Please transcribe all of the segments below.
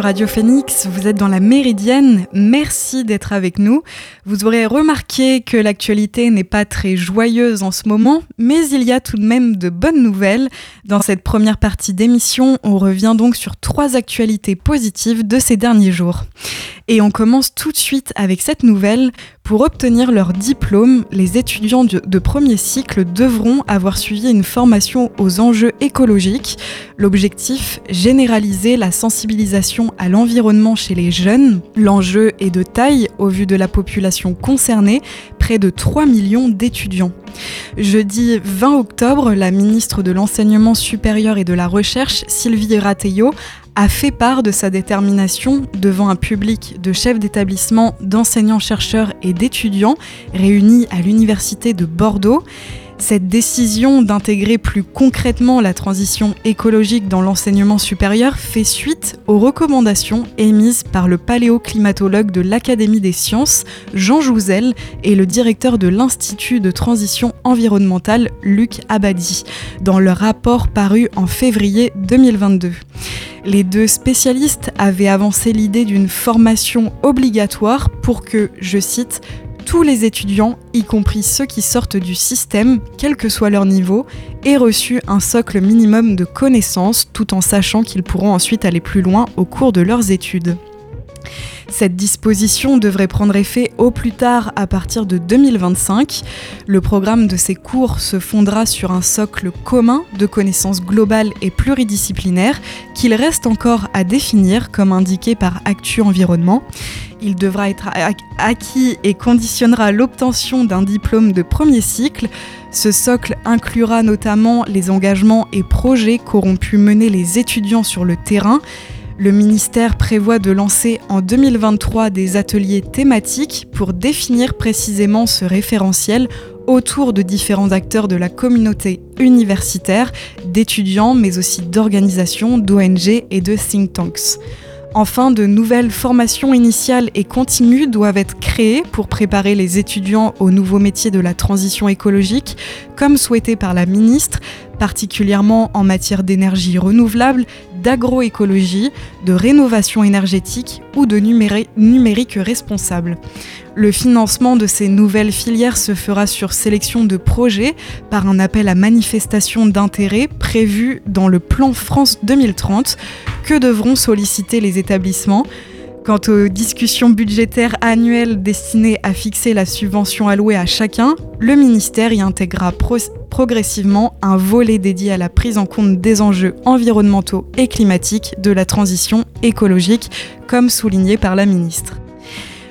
Radio Phoenix, vous êtes dans la Méridienne, merci d'être avec nous. Vous aurez remarqué que l'actualité n'est pas très joyeuse en ce moment, mais il y a tout de même de bonnes nouvelles. Dans cette première partie d'émission, on revient donc sur trois actualités positives de ces derniers jours. Et on commence tout de suite avec cette nouvelle. Pour obtenir leur diplôme, les étudiants de premier cycle devront avoir suivi une formation aux enjeux écologiques. L'objectif, généraliser la sensibilisation à l'environnement chez les jeunes. L'enjeu est de taille au vu de la population concernée, près de 3 millions d'étudiants. Jeudi 20 octobre, la ministre de l'Enseignement supérieur et de la Recherche, Sylvie Rateillot, a fait part de sa détermination devant un public de chefs d'établissement, d'enseignants-chercheurs et d'étudiants réunis à l'Université de Bordeaux. Cette décision d'intégrer plus concrètement la transition écologique dans l'enseignement supérieur fait suite aux recommandations émises par le paléoclimatologue de l'Académie des sciences, Jean Jouzel, et le directeur de l'Institut de transition environnementale, Luc Abadi, dans leur rapport paru en février 2022. Les deux spécialistes avaient avancé l'idée d'une formation obligatoire pour que, je cite, tous les étudiants, y compris ceux qui sortent du système, quel que soit leur niveau, aient reçu un socle minimum de connaissances tout en sachant qu'ils pourront ensuite aller plus loin au cours de leurs études. Cette disposition devrait prendre effet au plus tard à partir de 2025. Le programme de ces cours se fondera sur un socle commun de connaissances globales et pluridisciplinaires qu'il reste encore à définir comme indiqué par Actu Environnement. Il devra être acquis et conditionnera l'obtention d'un diplôme de premier cycle. Ce socle inclura notamment les engagements et projets qu'auront pu mener les étudiants sur le terrain le ministère prévoit de lancer en 2023 des ateliers thématiques pour définir précisément ce référentiel autour de différents acteurs de la communauté universitaire, d'étudiants, mais aussi d'organisations, d'ONG et de think tanks. Enfin, de nouvelles formations initiales et continues doivent être créées pour préparer les étudiants aux nouveaux métiers de la transition écologique, comme souhaité par la ministre, particulièrement en matière d'énergie renouvelable, d'agroécologie, de rénovation énergétique ou de numérique responsable. Le financement de ces nouvelles filières se fera sur sélection de projets par un appel à manifestation d'intérêt prévu dans le plan France 2030 que devront solliciter les établissements? Quant aux discussions budgétaires annuelles destinées à fixer la subvention allouée à chacun, le ministère y intégrera progressivement un volet dédié à la prise en compte des enjeux environnementaux et climatiques de la transition écologique, comme souligné par la ministre.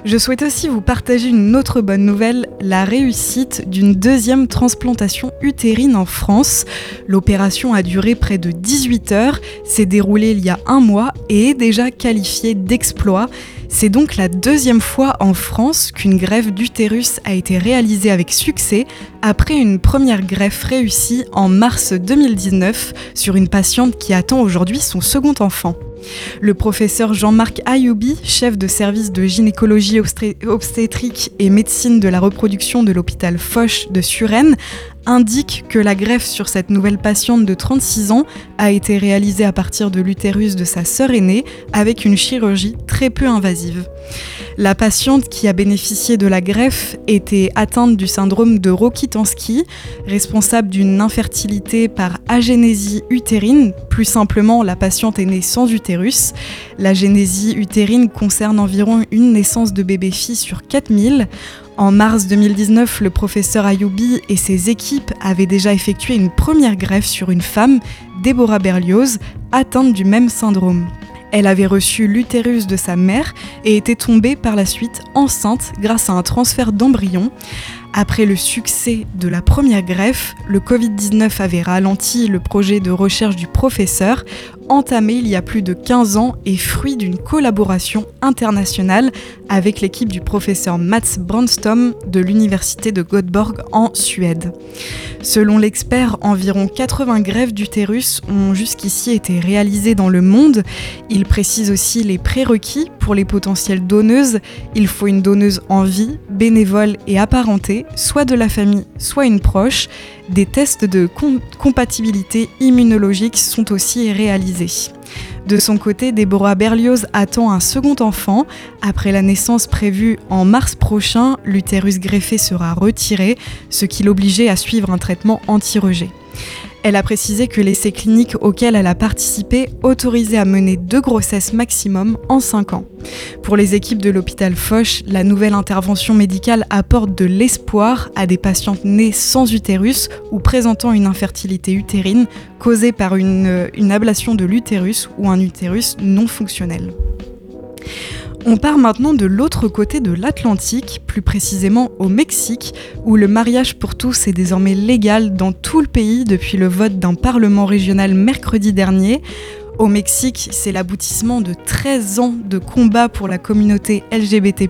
Je souhaite aussi vous partager une autre bonne nouvelle, la réussite d'une deuxième transplantation utérine en France. L'opération a duré près de 18 heures, s'est déroulée il y a un mois et est déjà qualifiée d'exploit. C'est donc la deuxième fois en France qu'une greffe d'utérus a été réalisée avec succès après une première greffe réussie en mars 2019 sur une patiente qui attend aujourd'hui son second enfant. Le professeur Jean-Marc Ayoubi, chef de service de gynécologie obstétrique et médecine de la reproduction de l'hôpital Foch de Suresnes, indique que la greffe sur cette nouvelle patiente de 36 ans a été réalisée à partir de l'utérus de sa sœur aînée avec une chirurgie très peu invasive. La patiente qui a bénéficié de la greffe était atteinte du syndrome de Rokitansky, responsable d'une infertilité par agénésie utérine. Plus simplement, la patiente est née sans utérus. La génésie utérine concerne environ une naissance de bébé-fille sur 4000. En mars 2019, le professeur Ayoubi et ses équipes avaient déjà effectué une première greffe sur une femme, Déborah Berlioz, atteinte du même syndrome. Elle avait reçu l'utérus de sa mère et était tombée par la suite enceinte grâce à un transfert d'embryon. Après le succès de la première greffe, le Covid-19 avait ralenti le projet de recherche du professeur, entamé il y a plus de 15 ans et fruit d'une collaboration internationale avec l'équipe du professeur Mats Brandstrom de l'université de Göteborg en Suède. Selon l'expert, environ 80 greffes d'utérus ont jusqu'ici été réalisées dans le monde. Il précise aussi les prérequis pour les potentielles donneuses. Il faut une donneuse en vie, bénévole et apparentée, soit de la famille, soit une proche des tests de compatibilité immunologique sont aussi réalisés. De son côté, Deborah Berlioz attend un second enfant. Après la naissance prévue en mars prochain, l'utérus greffé sera retiré, ce qui l'obligeait à suivre un traitement anti-rejet. Elle a précisé que l'essai clinique auquel elle a participé autorisait à mener deux grossesses maximum en 5 ans. Pour les équipes de l'hôpital Foch, la nouvelle intervention médicale apporte de l'espoir à des patientes nées sans utérus ou présentant une infertilité utérine causée par une, une ablation de l'utérus ou un utérus non fonctionnel. On part maintenant de l'autre côté de l'Atlantique, plus précisément au Mexique, où le mariage pour tous est désormais légal dans tout le pays depuis le vote d'un parlement régional mercredi dernier. Au Mexique, c'est l'aboutissement de 13 ans de combat pour la communauté LGBT.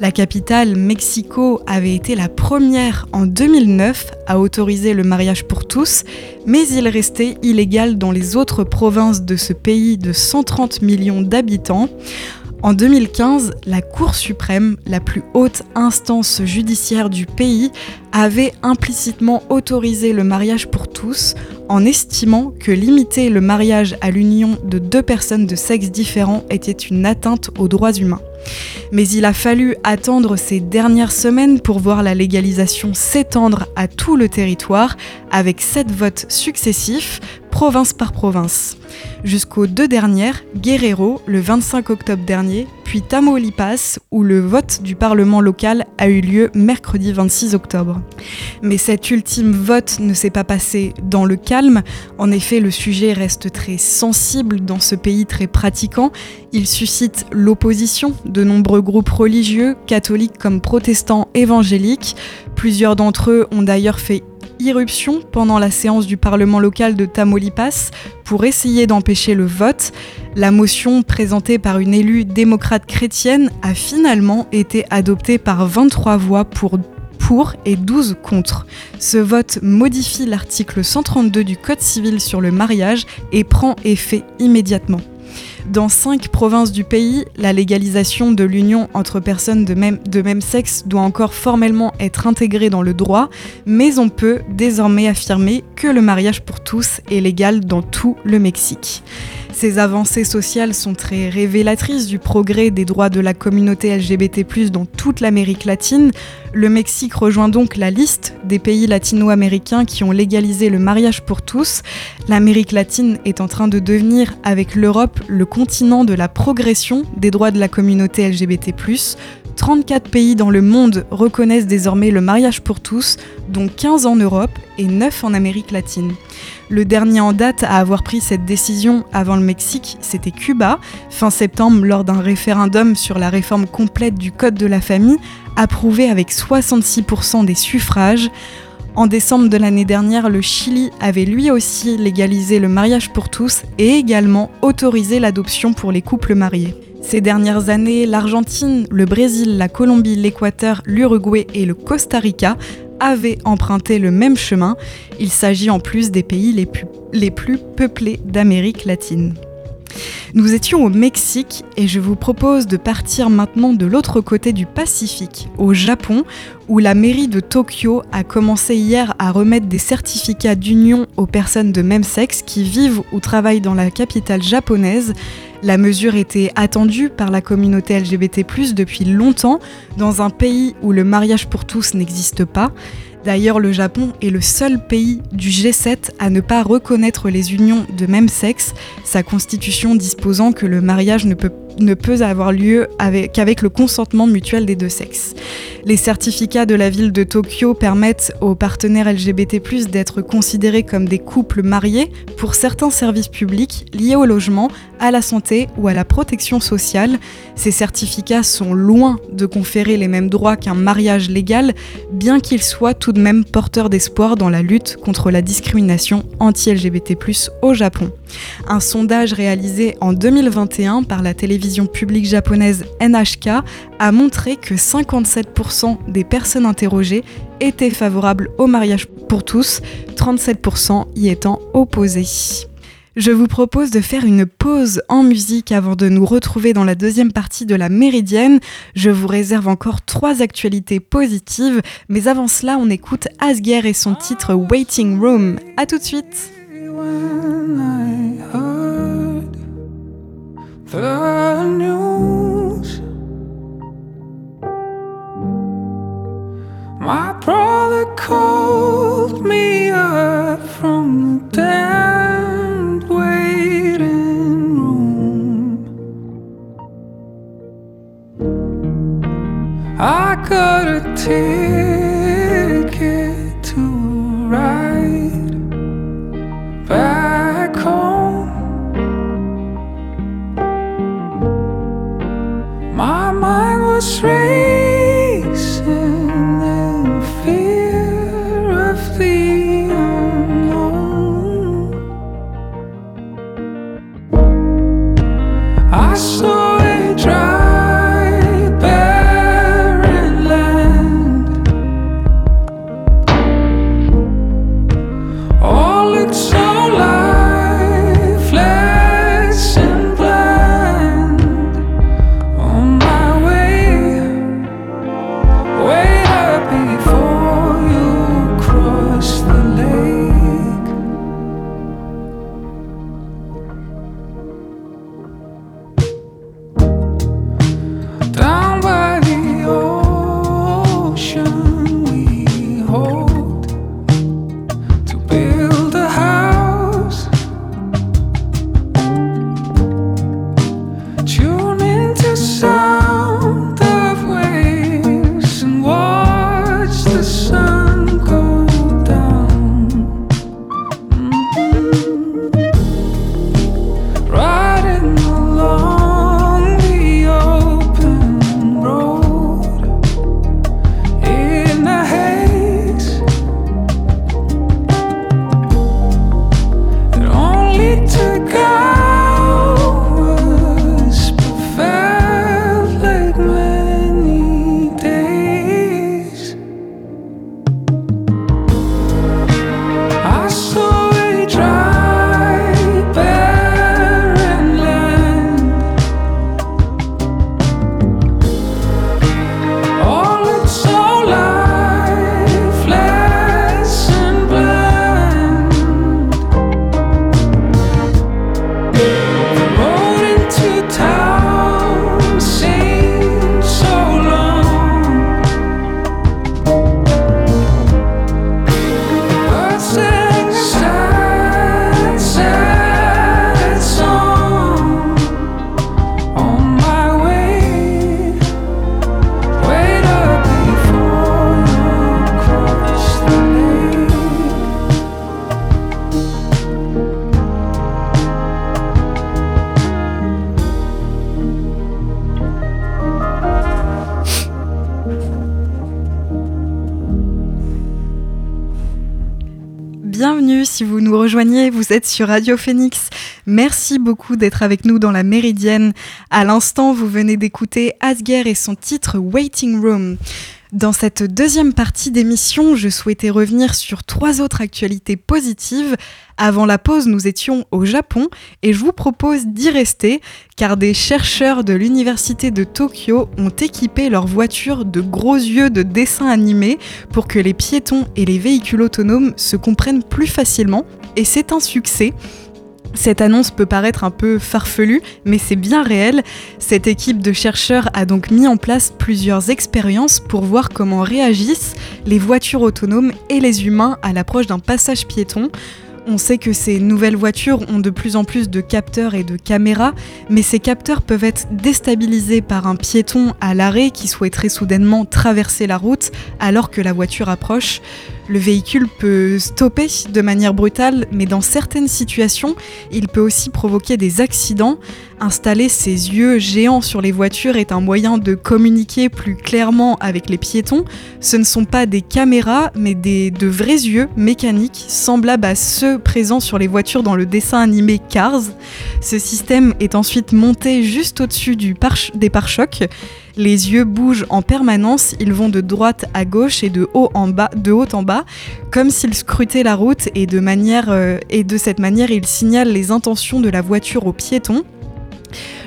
La capitale, Mexico, avait été la première en 2009 à autoriser le mariage pour tous, mais il restait illégal dans les autres provinces de ce pays de 130 millions d'habitants. En 2015, la Cour suprême, la plus haute instance judiciaire du pays, avait implicitement autorisé le mariage pour tous en estimant que limiter le mariage à l'union de deux personnes de sexe différent était une atteinte aux droits humains. Mais il a fallu attendre ces dernières semaines pour voir la légalisation s'étendre à tout le territoire avec sept votes successifs, province par province. Jusqu'aux deux dernières, Guerrero le 25 octobre dernier, puis Tamaulipas où le vote du Parlement local a eu lieu mercredi 26 octobre. Mais cet ultime vote ne s'est pas passé dans le calme, en effet le sujet reste très sensible dans ce pays très pratiquant, il suscite l'opposition de nombreux groupes religieux, catholiques comme protestants évangéliques, plusieurs d'entre eux ont d'ailleurs fait irruption pendant la séance du Parlement local de Tamaulipas pour essayer d'empêcher le vote. La motion présentée par une élue démocrate chrétienne a finalement été adoptée par 23 voix pour pour et 12 contre. Ce vote modifie l'article 132 du Code civil sur le mariage et prend effet immédiatement. Dans cinq provinces du pays, la légalisation de l'union entre personnes de même, sexe doit encore formellement être intégrée dans le droit, mais on peut désormais affirmer que le mariage pour tous est légal dans tout le Mexique. Ces avancées sociales sont très révélatrices du progrès des droits de la communauté LGBT+ dans toute l'Amérique latine. Le Mexique rejoint donc la liste des pays latino-américains qui ont légalisé le mariage pour tous. L'Amérique latine est en train de devenir, avec l'Europe, le continent de la progression des droits de la communauté LGBT+. 34 pays dans le monde reconnaissent désormais le mariage pour tous, dont 15 en Europe et 9 en Amérique latine. Le dernier en date à avoir pris cette décision avant le Mexique, c'était Cuba, fin septembre lors d'un référendum sur la réforme complète du Code de la famille, approuvé avec 66% des suffrages. En décembre de l'année dernière, le Chili avait lui aussi légalisé le mariage pour tous et également autorisé l'adoption pour les couples mariés. Ces dernières années, l'Argentine, le Brésil, la Colombie, l'Équateur, l'Uruguay et le Costa Rica avaient emprunté le même chemin. Il s'agit en plus des pays les plus, peuplés d'Amérique latine. Nous étions au Mexique et je vous propose de partir maintenant de l'autre côté du Pacifique, au Japon, où la mairie de Tokyo a commencé hier à remettre des certificats d'union aux personnes de même sexe qui vivent ou travaillent dans la capitale japonaise. La mesure était attendue par la communauté LGBT+ depuis longtemps dans un pays où le mariage pour tous n'existe pas. D'ailleurs, le Japon est le seul pays du G7 à ne pas reconnaître les unions de même sexe, sa constitution disposant que le mariage ne peut ne peut avoir lieu qu'avec le consentement mutuel des deux sexes. Les certificats de la ville de Tokyo permettent aux partenaires LGBT+ d'être considérés comme des couples mariés pour certains services publics liés au logement, à la santé ou à la protection sociale. Ces certificats sont loin de conférer les mêmes droits qu'un mariage légal, bien qu'ils soient tout de même porteurs d'espoir dans la lutte contre la discrimination anti-LGBT+ au Japon. Un sondage réalisé en 2021 par la télévision publique japonaise NHK a montré que 57% des personnes interrogées étaient favorables au mariage pour tous, 37% y étant opposées. Je vous propose de faire une pause en musique avant de nous retrouver dans la deuxième partie de la Méridienne. Je vous réserve encore trois actualités positives, mais avant cela, on écoute Asger et son titre Waiting Room. A tout de suite. My brother called me up from the down waiting room. I got a ticket vous êtes sur Radio Phoenix. Merci beaucoup d'être avec nous dans la Méridienne. À l'instant, vous venez d'écouter Asger et son titre Waiting Room. Dans cette deuxième partie d'émission, je souhaitais revenir sur trois autres actualités positives. Avant la pause, nous étions au Japon et je vous propose d'y rester car des chercheurs de l'université de Tokyo ont équipé leurs voitures de gros yeux de dessins animés pour que les piétons et les véhicules autonomes se comprennent plus facilement et c'est un succès. Cette annonce peut paraître un peu farfelue, mais c'est bien réel. Cette équipe de chercheurs a donc mis en place plusieurs expériences pour voir comment réagissent les voitures autonomes et les humains à l'approche d'un passage piéton. On sait que ces nouvelles voitures ont de plus en plus de capteurs et de caméras, mais ces capteurs peuvent être déstabilisés par un piéton à l'arrêt qui souhaiterait soudainement traverser la route alors que la voiture approche. Le véhicule peut stopper de manière brutale, mais dans certaines situations, il peut aussi provoquer des accidents. Installer ses yeux géants sur les voitures est un moyen de communiquer plus clairement avec les piétons. Ce ne sont pas des caméras, mais des, de vrais yeux mécaniques, semblables à ceux présents sur les voitures dans le dessin animé Cars. Ce système est ensuite monté juste au-dessus du des pare-chocs. Les yeux bougent en permanence, ils vont de droite à gauche et de haut en bas, de haut en bas, comme s'ils scrutaient la route et de, manière, euh, et de cette manière ils signalent les intentions de la voiture aux piétons.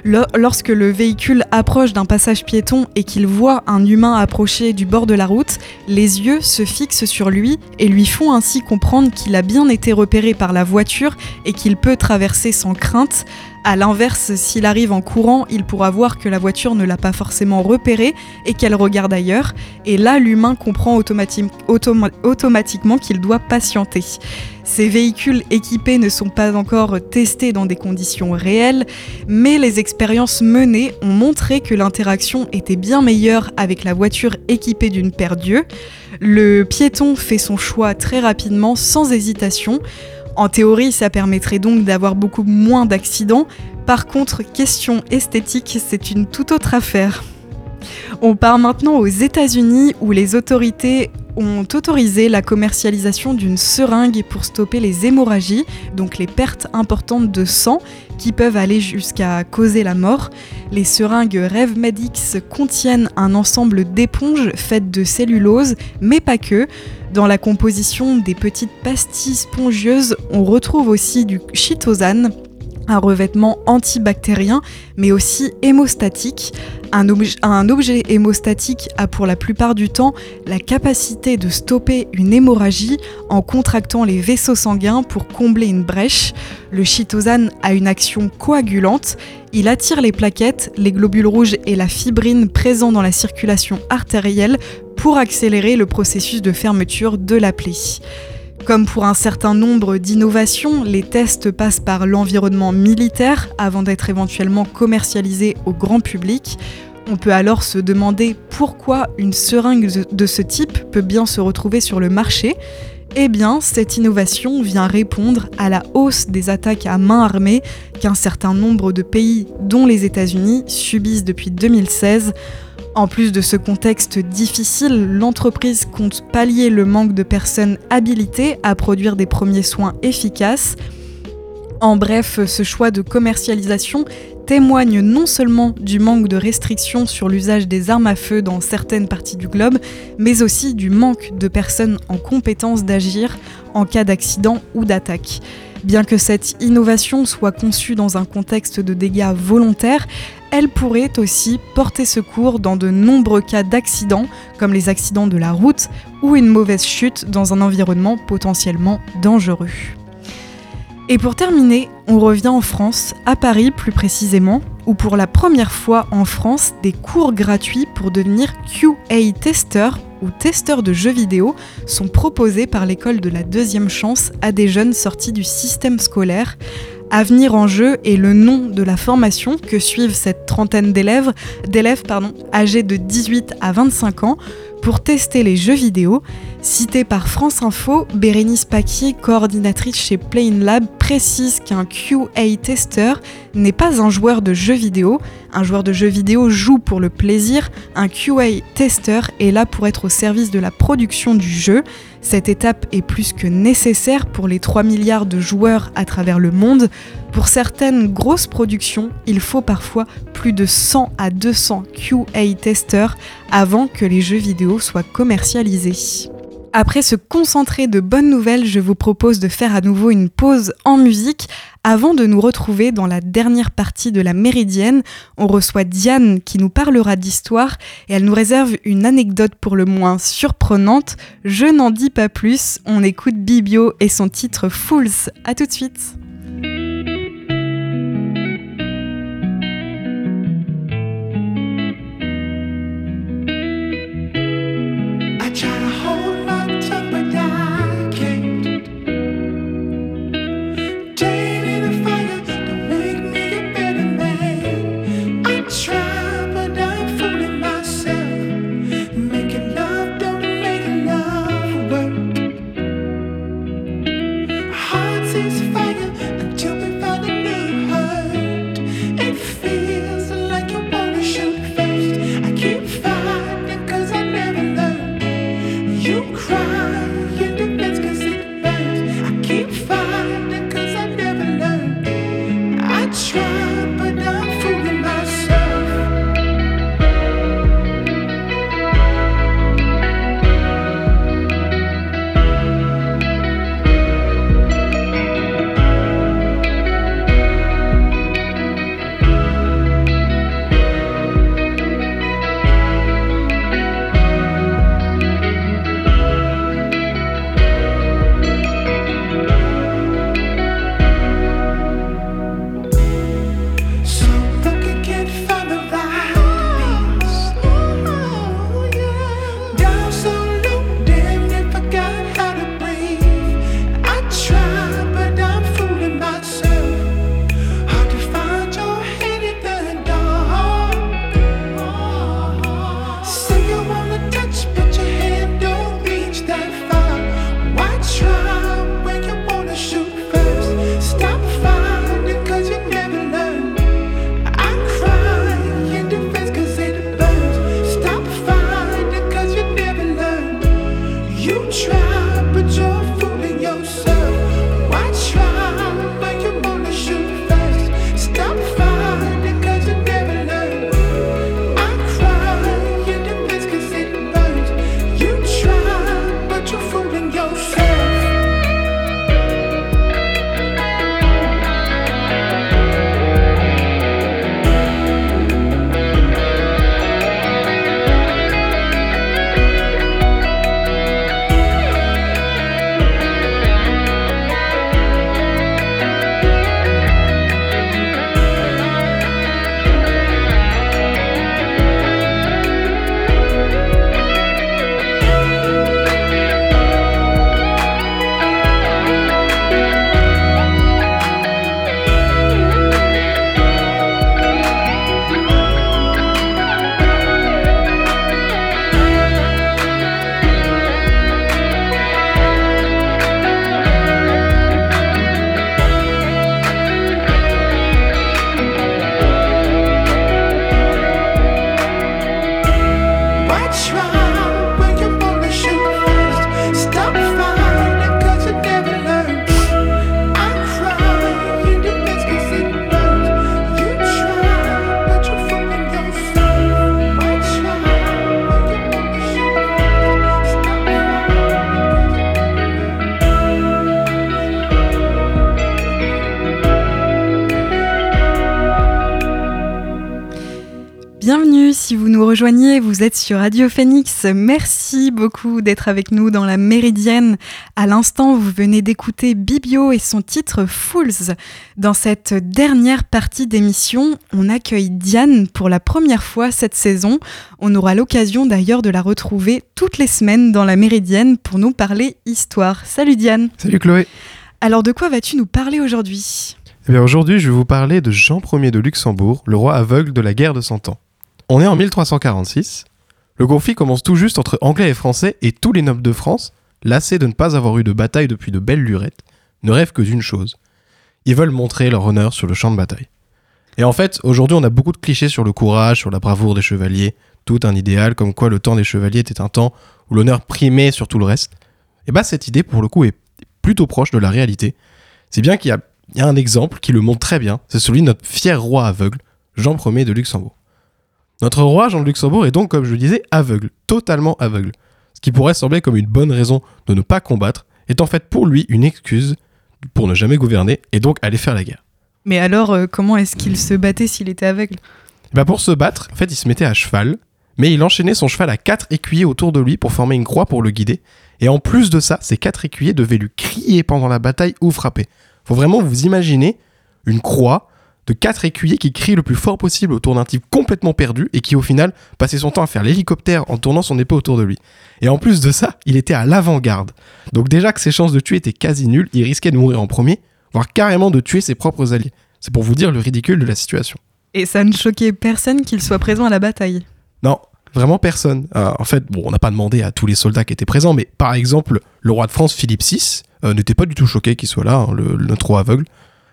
Lorsque le véhicule approche d'un passage piéton et qu'il voit un humain approcher du bord de la route, les yeux se fixent sur lui et lui font ainsi comprendre qu'il a bien été repéré par la voiture et qu'il peut traverser sans crainte. A l'inverse, s'il arrive en courant, il pourra voir que la voiture ne l'a pas forcément repéré et qu'elle regarde ailleurs. Et là, l'humain comprend automatiquement qu'il doit patienter. Ces véhicules équipés ne sont pas encore testés dans des conditions réelles, mais les expériences menées ont montré que l'interaction était bien meilleure avec la voiture équipée d'une paire d'yeux. Le piéton fait son choix très rapidement, sans hésitation. En théorie, ça permettrait donc d'avoir beaucoup moins d'accidents. Par contre, question esthétique, c'est une toute autre affaire. On part maintenant aux États-Unis où les autorités ont autorisé la commercialisation d'une seringue pour stopper les hémorragies, donc les pertes importantes de sang qui peuvent aller jusqu'à causer la mort. Les seringues RevMedix contiennent un ensemble d'éponges faites de cellulose, mais pas que. Dans la composition des petites pastilles spongieuses, on retrouve aussi du chitosane, un revêtement antibactérien, mais aussi hémostatique. Un, objet hémostatique a pour la plupart du temps la capacité de stopper une hémorragie en contractant les vaisseaux sanguins pour combler une brèche. Le chitosane a une action coagulante. Il attire les plaquettes, les globules rouges et la fibrine présents dans la circulation artérielle pour accélérer le processus de fermeture de la plaie. Comme pour un certain nombre d'innovations, les tests passent par l'environnement militaire avant d'être éventuellement commercialisés au grand public. On peut alors se demander pourquoi une seringue de ce type peut bien se retrouver sur le marché. Eh bien, cette innovation vient répondre à la hausse des attaques à main armée qu'un certain nombre de pays, dont les États-Unis, subissent depuis 2016. En plus de ce contexte difficile, l'entreprise compte pallier le manque de personnes habilitées à produire des premiers soins efficaces. En bref, ce choix de commercialisation témoigne non seulement du manque de restrictions sur l'usage des armes à feu dans certaines parties du globe, mais aussi du manque de personnes en compétence d'agir en cas d'accident ou d'attaque. Bien que cette innovation soit conçue dans un contexte de dégâts volontaires, elle pourrait aussi porter secours dans de nombreux cas d'accidents, comme les accidents de la route ou une mauvaise chute dans un environnement potentiellement dangereux. Et pour terminer, on revient en France, à Paris plus précisément, où pour la première fois en France, des cours gratuits pour devenir QA tester ou testeur de jeux vidéo sont proposés par l'école de la deuxième chance à des jeunes sortis du système scolaire. Avenir en jeu est le nom de la formation que suivent cette trentaine d'élèves, âgés de 18 à 25 ans pour tester les jeux vidéo. Cité par France Info, Bérénice Paquier, coordinatrice chez Plain Lab, précise qu'un QA tester n'est pas un joueur de jeux vidéo. Un joueur de jeux vidéo joue pour le plaisir. Un QA tester est là pour être au service de la production du jeu. Cette étape est plus que nécessaire pour les 3 milliards de joueurs à travers le monde. Pour certaines grosses productions, il faut parfois plus de 100 à 200 QA testeurs avant que les jeux vidéo soient commercialisés. Après ce concentré de bonnes nouvelles, je vous propose de faire à nouveau une pause en musique avant de nous retrouver dans la dernière partie de la Méridienne. On reçoit Diane qui nous parlera d'histoire et elle nous réserve une anecdote pour le moins surprenante. Je n'en dis pas plus, on écoute Bibio et son titre Fools. A tout de suite. Vous êtes sur Radio Phoenix. Merci beaucoup d'être avec nous dans la Méridienne. À l'instant, vous venez d'écouter Bibio et son titre Fools. Dans cette dernière partie d'émission, on accueille Diane pour la première fois cette saison. On aura l'occasion d'ailleurs de la retrouver toutes les semaines dans la Méridienne pour nous parler histoire. Salut Diane. Salut Chloé. Alors de quoi vas-tu nous parler aujourd'hui? Eh bien aujourd'hui, je vais vous parler de Jean Ier de Luxembourg, le roi aveugle de la guerre de Cent Ans. On est en 1346. Le conflit commence tout juste entre Anglais et Français et tous les nobles de France, lassés de ne pas avoir eu de bataille depuis de belles lurettes, ne rêvent que d'une chose. Ils veulent montrer leur honneur sur le champ de bataille. Et en fait, aujourd'hui, on a beaucoup de clichés sur le courage, sur la bravoure des chevaliers, tout un idéal comme quoi le temps des chevaliers était un temps où l'honneur primait sur tout le reste. Et bah cette idée, pour le coup, est plutôt proche de la réalité. C'est bien qu'il y y a un exemple qui le montre très bien, c'est celui de notre fier roi aveugle, Jean Ier de Luxembourg. Notre roi Jean de Luxembourg est donc, comme je le disais, aveugle, totalement aveugle. Ce qui pourrait sembler comme une bonne raison de ne pas combattre, est en fait pour lui une excuse pour ne jamais gouverner et donc aller faire la guerre. Mais alors, euh, comment est-ce qu'il se battait s'il était aveugle? Bah Pour se battre, en fait, il se mettait à cheval, mais il enchaînait son cheval à quatre écuyers autour de lui pour former une croix pour le guider, et en plus de ça, ces quatre écuyers devaient lui crier pendant la bataille ou frapper. Faut vraiment vous imaginer une croix de quatre écuyers qui crient le plus fort possible autour d'un type complètement perdu et qui au final passait son temps à faire l'hélicoptère en tournant son épée autour de lui. Et en plus de ça, il était à l'avant-garde. Donc déjà que ses chances de tuer étaient quasi nulles, il risquait de mourir en premier, voire carrément de tuer ses propres alliés. C'est pour vous dire le ridicule de la situation. Et ça ne choquait personne qu'il soit présent à la bataille? Non, vraiment personne. Euh, en fait, bon, on n'a pas demandé à tous les soldats qui étaient présents, mais par exemple, le roi de France Philippe VI, euh, n'était pas du tout choqué qu'il soit là, hein, le, notre roi aveugle.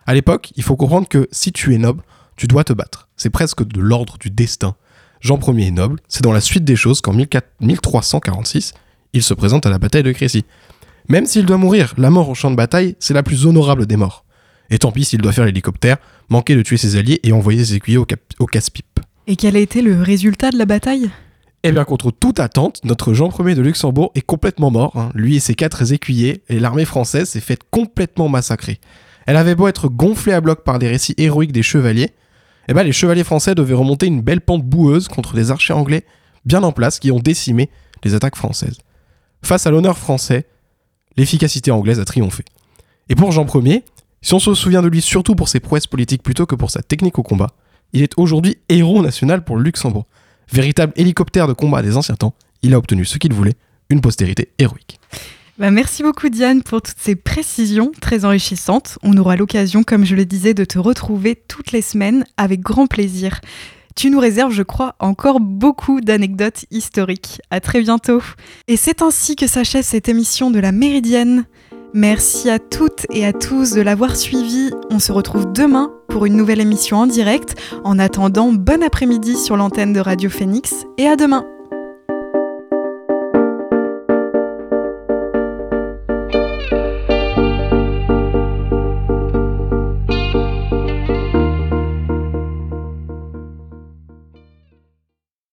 À l'époque, il faut comprendre que si tu es noble, tu dois te battre. C'est presque de l'ordre du destin. Jean Ier est noble, c'est dans la suite des choses qu'en 1346, il se présente à la bataille de Crécy. Même s'il doit mourir, la mort au champ de bataille, c'est la plus honorable des morts. Et tant pis s'il doit faire l'hélicoptère, manquer de tuer ses alliés et envoyer ses écuyers au, au casse-pipe. Et quel a été le résultat de la bataille? Eh bien, contre toute attente, notre Jean Ier de Luxembourg est complètement mort. Hein. Lui et ses quatre écuyers, et l'armée française s'est faite complètement massacrer. Elle avait beau être gonflée à bloc par des récits héroïques des chevaliers, eh ben, les chevaliers français devaient remonter une belle pente boueuse contre les archers anglais bien en place qui ont décimé les attaques françaises. Face à l'honneur français, l'efficacité anglaise a triomphé. Et pour Jean Ier, si on se souvient de lui surtout pour ses prouesses politiques plutôt que pour sa technique au combat, il est aujourd'hui héros national pour le Luxembourg. Véritable hélicoptère de combat des anciens temps, il a obtenu ce qu'il voulait, une postérité héroïque. Bah merci beaucoup Diane pour toutes ces précisions très enrichissantes. On aura l'occasion, comme je le disais, de te retrouver toutes les semaines avec grand plaisir. Tu nous réserves, je crois, encore beaucoup d'anecdotes historiques. À très bientôt. Et c'est ainsi que s'achève cette émission de la Méridienne. Merci à toutes et à tous de l'avoir suivi. On se retrouve demain pour une nouvelle émission en direct. En attendant, bon après-midi sur l'antenne de Radio Phoenix et à demain.